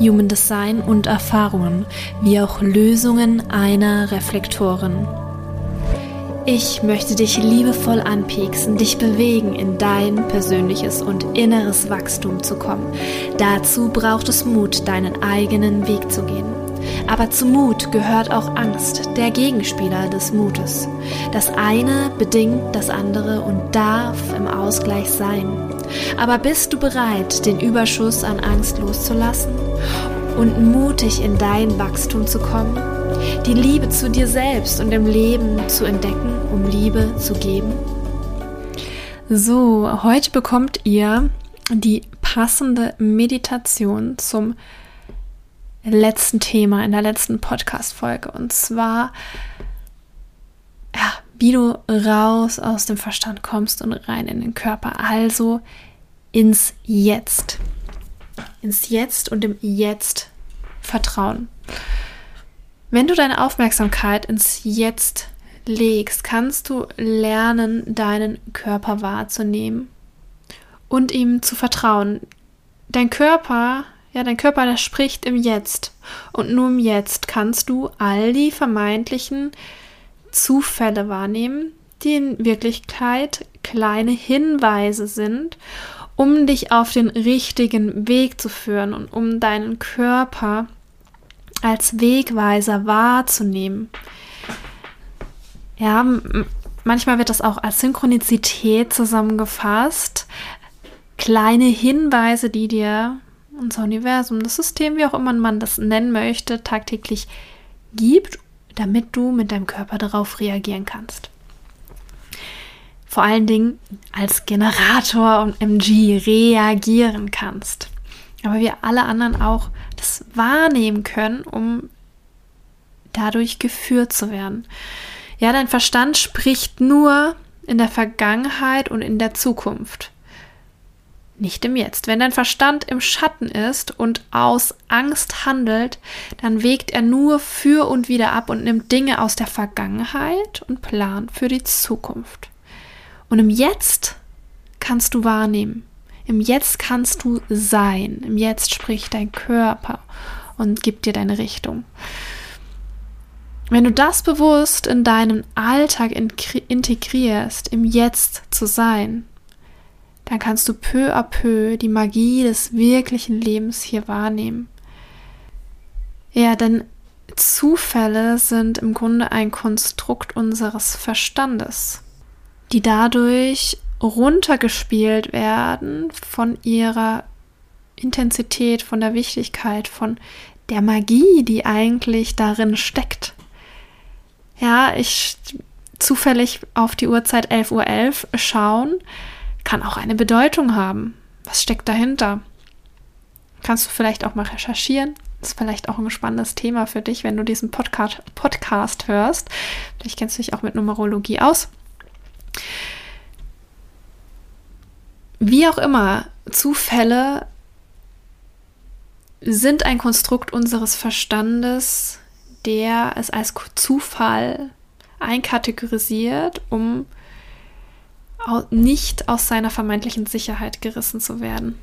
Human Design und Erfahrungen, wie auch Lösungen einer Reflektoren. Ich möchte dich liebevoll anpieksen, dich bewegen, in dein persönliches und inneres Wachstum zu kommen. Dazu braucht es Mut, deinen eigenen Weg zu gehen. Aber zu Mut gehört auch Angst, der Gegenspieler des Mutes. Das eine bedingt das andere und darf im Ausgleich sein. Aber bist du bereit, den Überschuss an Angst loszulassen und mutig in dein Wachstum zu kommen? Die Liebe zu dir selbst und im Leben zu entdecken, um Liebe zu geben? So, heute bekommt ihr die passende Meditation zum letzten Thema, in der letzten Podcast-Folge. Und zwar, ja, wie du raus aus dem Verstand kommst und rein in den Körper. Also ins Jetzt. Ins Jetzt und im Jetzt vertrauen. Wenn du deine Aufmerksamkeit ins Jetzt legst, kannst du lernen, deinen Körper wahrzunehmen und ihm zu vertrauen. Dein Körper ja, dein Körper, der spricht im Jetzt. Und nur im Jetzt kannst du all die vermeintlichen Zufälle wahrnehmen, die in Wirklichkeit kleine Hinweise sind, um dich auf den richtigen Weg zu führen und um deinen Körper als Wegweiser wahrzunehmen. Ja, manchmal wird das auch als Synchronizität zusammengefasst. Kleine Hinweise, die dir unser Universum, das System, wie auch immer man das nennen möchte, tagtäglich gibt, damit du mit deinem Körper darauf reagieren kannst. Vor allen Dingen als Generator und MG reagieren kannst. Aber wir alle anderen auch das wahrnehmen können, um dadurch geführt zu werden. Ja, dein Verstand spricht nur in der Vergangenheit und in der Zukunft nicht im Jetzt. Wenn dein Verstand im Schatten ist und aus Angst handelt, dann wägt er nur für und wieder ab und nimmt Dinge aus der Vergangenheit und plant für die Zukunft. Und im Jetzt kannst du wahrnehmen. Im Jetzt kannst du sein. Im Jetzt spricht dein Körper und gibt dir deine Richtung. Wenn du das bewusst in deinen Alltag integrierst, im Jetzt zu sein, dann kannst du peu à peu die Magie des wirklichen Lebens hier wahrnehmen. Ja, denn Zufälle sind im Grunde ein Konstrukt unseres Verstandes, die dadurch runtergespielt werden von ihrer Intensität, von der Wichtigkeit, von der Magie, die eigentlich darin steckt. Ja, ich zufällig auf die Uhrzeit 11.11 Uhr .11 schauen, kann auch eine Bedeutung haben. Was steckt dahinter? Kannst du vielleicht auch mal recherchieren? Ist vielleicht auch ein spannendes Thema für dich, wenn du diesen Podcast, Podcast hörst. Vielleicht kennst du dich auch mit Numerologie aus. Wie auch immer, Zufälle sind ein Konstrukt unseres Verstandes, der es als Zufall einkategorisiert, um nicht aus seiner vermeintlichen Sicherheit gerissen zu werden.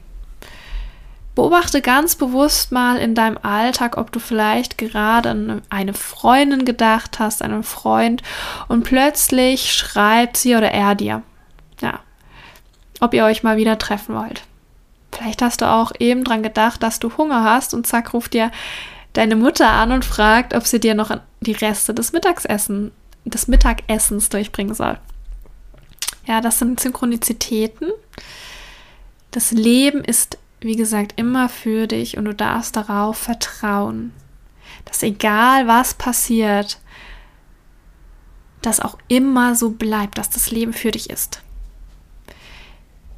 Beobachte ganz bewusst mal in deinem Alltag, ob du vielleicht gerade an eine Freundin gedacht hast, einen Freund, und plötzlich schreibt sie oder er dir. Ja. Ob ihr euch mal wieder treffen wollt. Vielleicht hast du auch eben dran gedacht, dass du Hunger hast und zack ruft dir deine Mutter an und fragt, ob sie dir noch die Reste des Mittagessen, des Mittagessens durchbringen soll. Ja, das sind Synchronizitäten. Das Leben ist, wie gesagt, immer für dich und du darfst darauf vertrauen, dass egal was passiert, das auch immer so bleibt, dass das Leben für dich ist.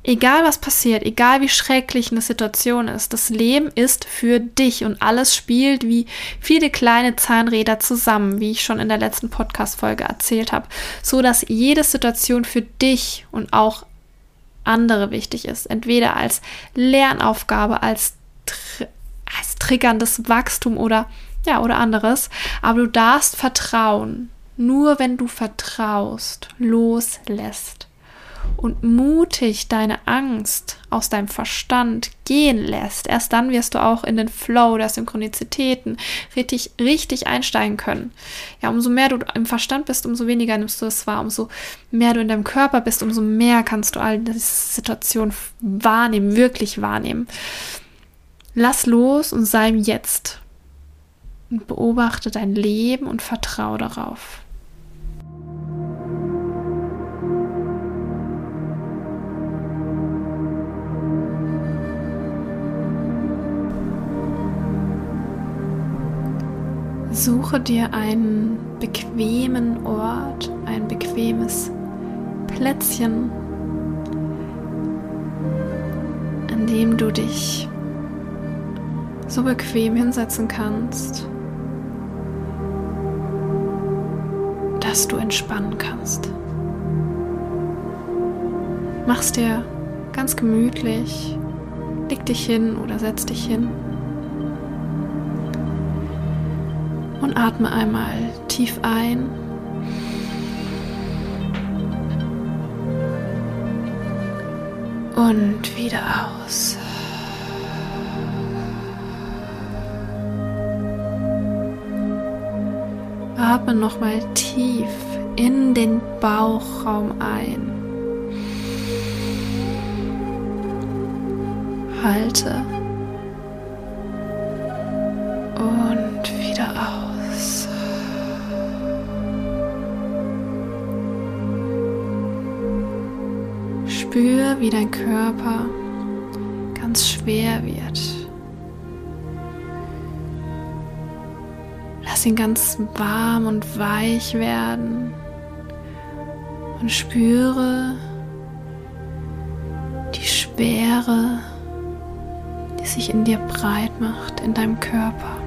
Egal was passiert, egal wie schrecklich eine Situation ist, das Leben ist für dich und alles spielt wie viele kleine Zahnräder zusammen, wie ich schon in der letzten Podcast-Folge erzählt habe, so dass jede Situation für dich und auch andere wichtig ist. Entweder als Lernaufgabe, als, tr als triggerndes Wachstum oder ja, oder anderes. Aber du darfst vertrauen. Nur wenn du vertraust, loslässt und mutig deine Angst aus deinem Verstand gehen lässt, erst dann wirst du auch in den Flow der Synchronizitäten richtig, richtig einsteigen können. Ja, umso mehr du im Verstand bist, umso weniger nimmst du es wahr, umso mehr du in deinem Körper bist, umso mehr kannst du all diese Situationen wahrnehmen, wirklich wahrnehmen. Lass los und sei im Jetzt und beobachte dein Leben und vertraue darauf. Suche dir einen bequemen Ort, ein bequemes Plätzchen, an dem du dich so bequem hinsetzen kannst, dass du entspannen kannst. Mach's dir ganz gemütlich, leg dich hin oder setz dich hin. Und atme einmal tief ein. Und wieder aus. Atme nochmal tief in den Bauchraum ein. Halte Spür, wie dein Körper ganz schwer wird. Lass ihn ganz warm und weich werden und spüre die Schwere, die sich in dir breit macht, in deinem Körper.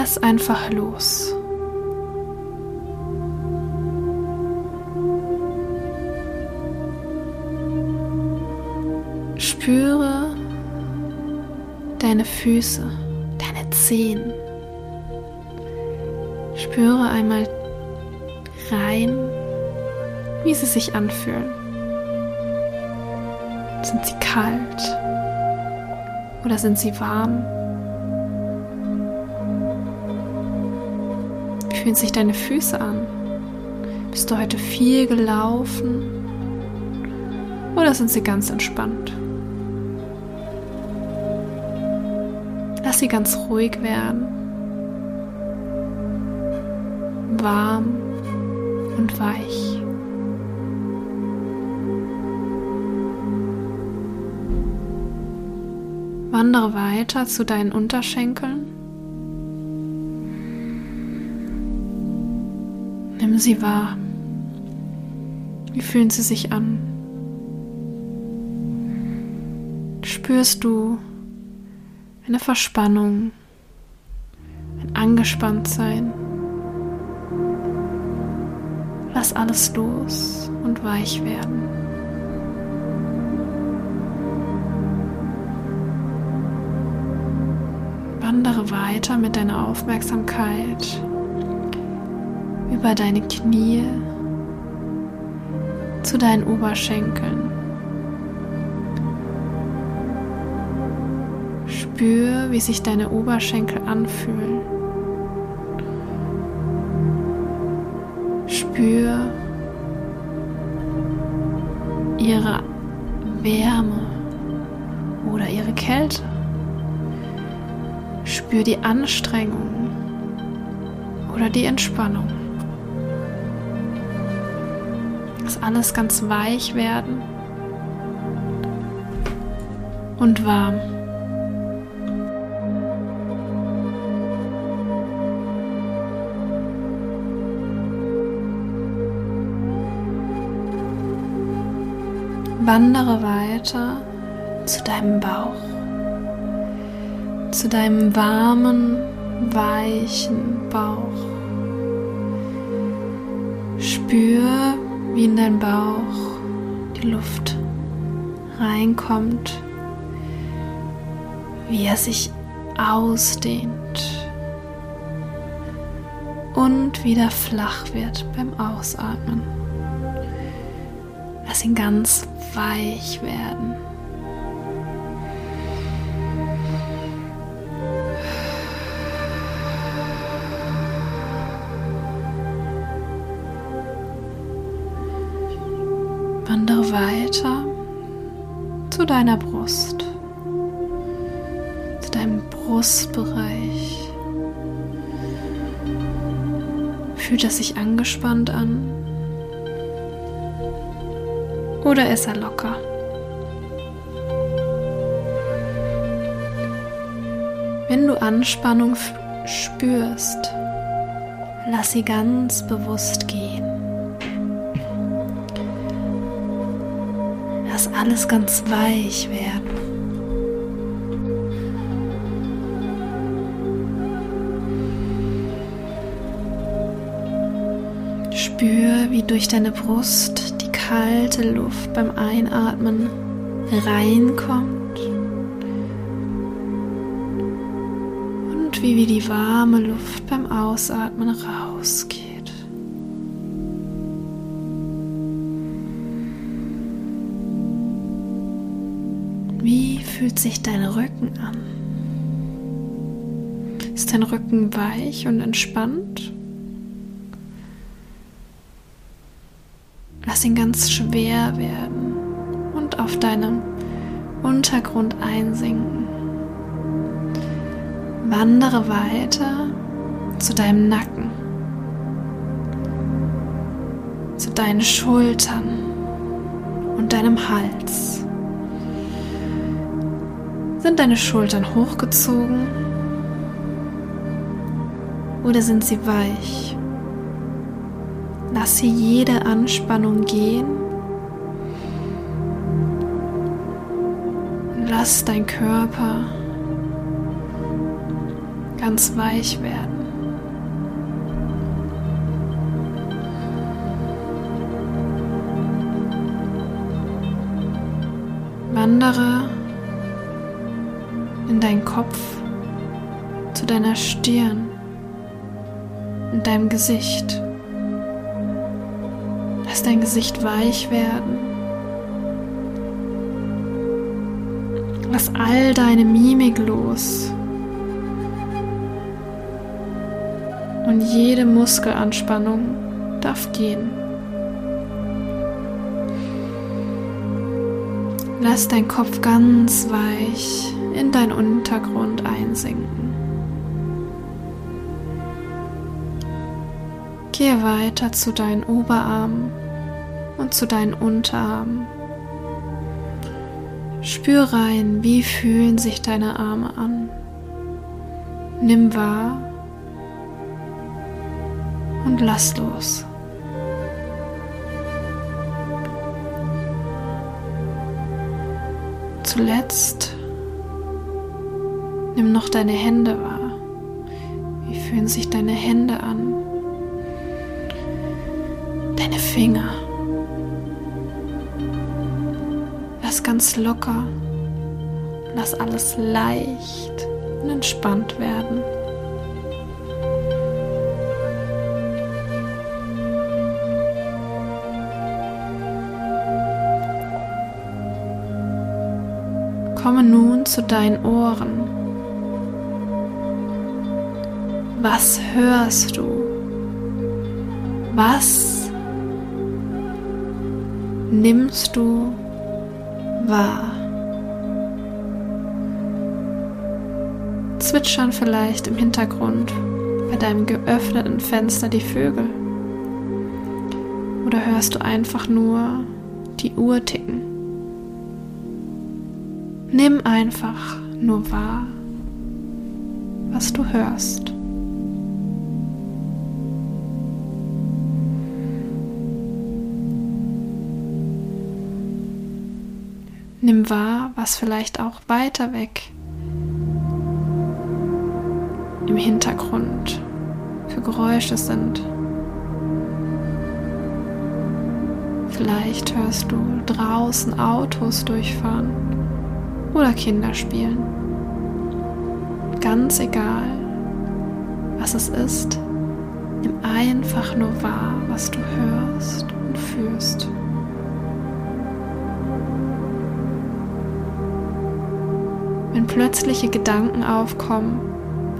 Lass einfach los. Spüre deine Füße, deine Zehen. Spüre einmal rein, wie sie sich anfühlen. Sind sie kalt oder sind sie warm? Fühlen sich deine Füße an? Bist du heute viel gelaufen oder sind sie ganz entspannt? Lass sie ganz ruhig werden, warm und weich. Wandere weiter zu deinen Unterschenkeln Nimm sie wahr. Wie fühlen sie sich an? Spürst du eine Verspannung, ein Angespanntsein? Lass alles los und weich werden. Wandere weiter mit deiner Aufmerksamkeit über deine Knie zu deinen Oberschenkeln. Spür, wie sich deine Oberschenkel anfühlen. Spür ihre Wärme oder ihre Kälte. Spür die Anstrengung oder die Entspannung. Alles ganz weich werden und warm. Wandere weiter zu deinem Bauch, zu deinem warmen, weichen Bauch. Spür, wie in deinen Bauch die Luft reinkommt, wie er sich ausdehnt und wieder flach wird beim Ausatmen. Lass ihn ganz weich werden. Wandere weiter zu deiner Brust, zu deinem Brustbereich. Fühlt es sich angespannt an? Oder ist er locker? Wenn du Anspannung spürst, lass sie ganz bewusst gehen. Lass alles ganz weich werden. Spür, wie durch deine Brust die kalte Luft beim Einatmen reinkommt und wie, wie die warme Luft beim Ausatmen rausgeht. Sich dein Rücken an? Ist dein Rücken weich und entspannt? Lass ihn ganz schwer werden und auf deinem Untergrund einsinken. Wandere weiter zu deinem Nacken, zu deinen Schultern und deinem Hals. Sind deine Schultern hochgezogen oder sind sie weich? Lass hier jede Anspannung gehen. Lass dein Körper ganz weich werden. Wandere in deinen Kopf, zu deiner Stirn, in deinem Gesicht. Lass dein Gesicht weich werden. Lass all deine Mimik los. Und jede Muskelanspannung darf gehen. Lass dein Kopf ganz weich in deinen Untergrund einsinken. Gehe weiter zu deinen Oberarmen und zu deinen Unterarmen. Spür rein, wie fühlen sich deine Arme an. Nimm wahr und lass los. Zuletzt nimm noch deine Hände wahr. Wie fühlen sich deine Hände an? Deine Finger. Lass ganz locker. Lass alles leicht und entspannt werden. Komme nun zu deinen Ohren. Was hörst du? Was nimmst du wahr? Zwitschern vielleicht im Hintergrund bei deinem geöffneten Fenster die Vögel? Oder hörst du einfach nur die Uhr ticken? Nimm einfach nur wahr, was du hörst. Nimm wahr, was vielleicht auch weiter weg im Hintergrund für Geräusche sind. Vielleicht hörst du draußen Autos durchfahren oder Kinder spielen. Ganz egal, was es ist, nimm einfach nur wahr, was du hörst und fühlst. Wenn plötzliche Gedanken aufkommen,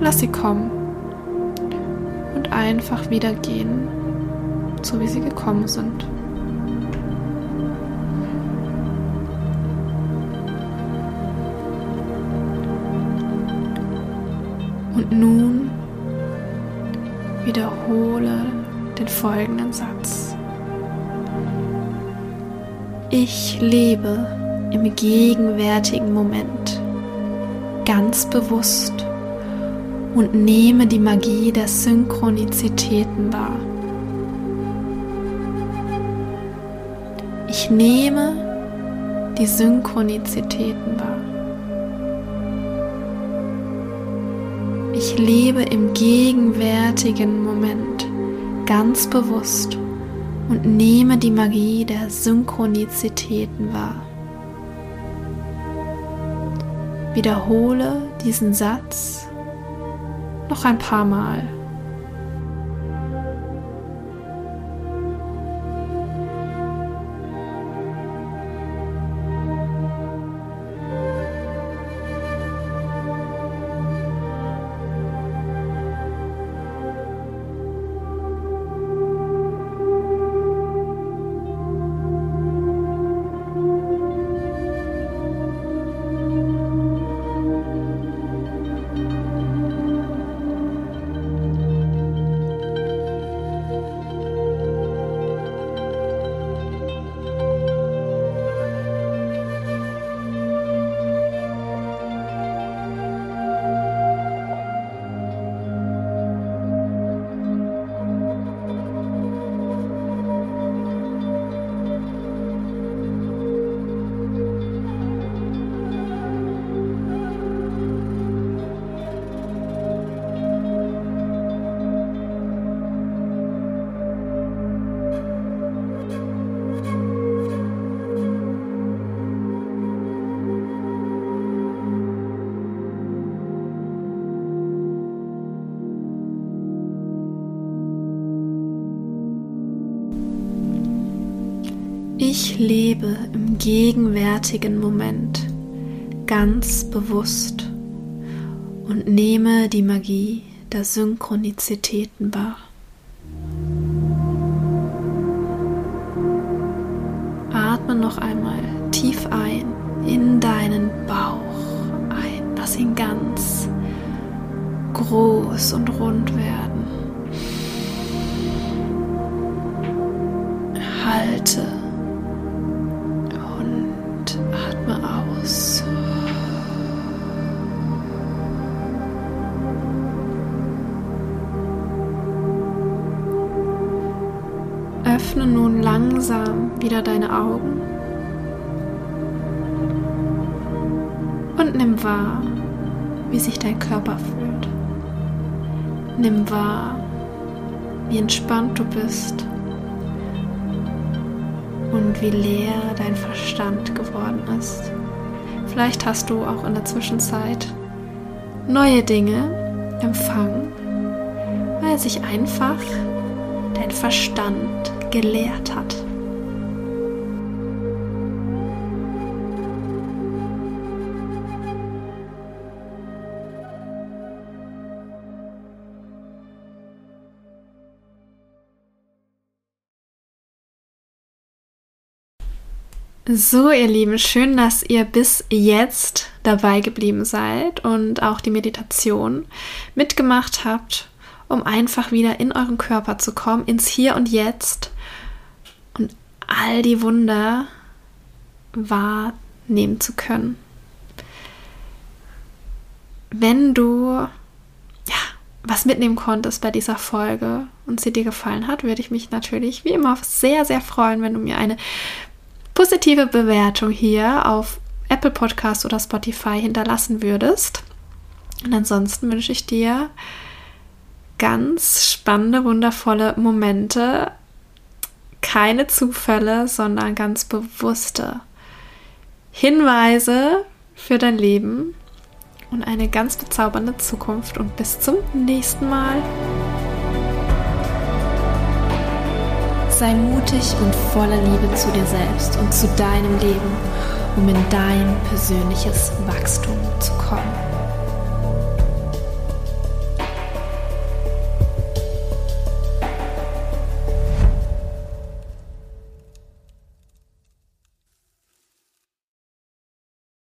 lass sie kommen und einfach wieder gehen, so wie sie gekommen sind. Und nun wiederhole den folgenden Satz. Ich lebe im gegenwärtigen Moment ganz bewusst und nehme die Magie der Synchronizitäten wahr. Ich nehme die Synchronizitäten wahr. Ich lebe im gegenwärtigen Moment ganz bewusst und nehme die Magie der Synchronizitäten wahr. Wiederhole diesen Satz noch ein paar Mal. Ich lebe im gegenwärtigen Moment ganz bewusst und nehme die Magie der Synchronizitäten wahr. Atme noch einmal tief ein in deinen Bauch ein. Lass ihn ganz groß und rund werden. Halte wieder deine Augen und nimm wahr, wie sich dein Körper fühlt. Nimm wahr, wie entspannt du bist und wie leer dein Verstand geworden ist. Vielleicht hast du auch in der Zwischenzeit neue Dinge empfangen, weil sich einfach dein Verstand gelehrt hat. So, ihr Lieben, schön, dass ihr bis jetzt dabei geblieben seid und auch die Meditation mitgemacht habt, um einfach wieder in euren Körper zu kommen, ins Hier und Jetzt und all die Wunder wahrnehmen zu können. Wenn du ja, was mitnehmen konntest bei dieser Folge und sie dir gefallen hat, würde ich mich natürlich wie immer sehr, sehr freuen, wenn du mir eine positive Bewertung hier auf Apple Podcast oder Spotify hinterlassen würdest. Und ansonsten wünsche ich dir ganz spannende, wundervolle Momente keine Zufälle, sondern ganz bewusste Hinweise für dein Leben, und eine ganz bezaubernde Zukunft und bis zum nächsten Mal. Sei mutig und voller Liebe zu dir selbst und zu deinem Leben, um in dein persönliches Wachstum zu kommen.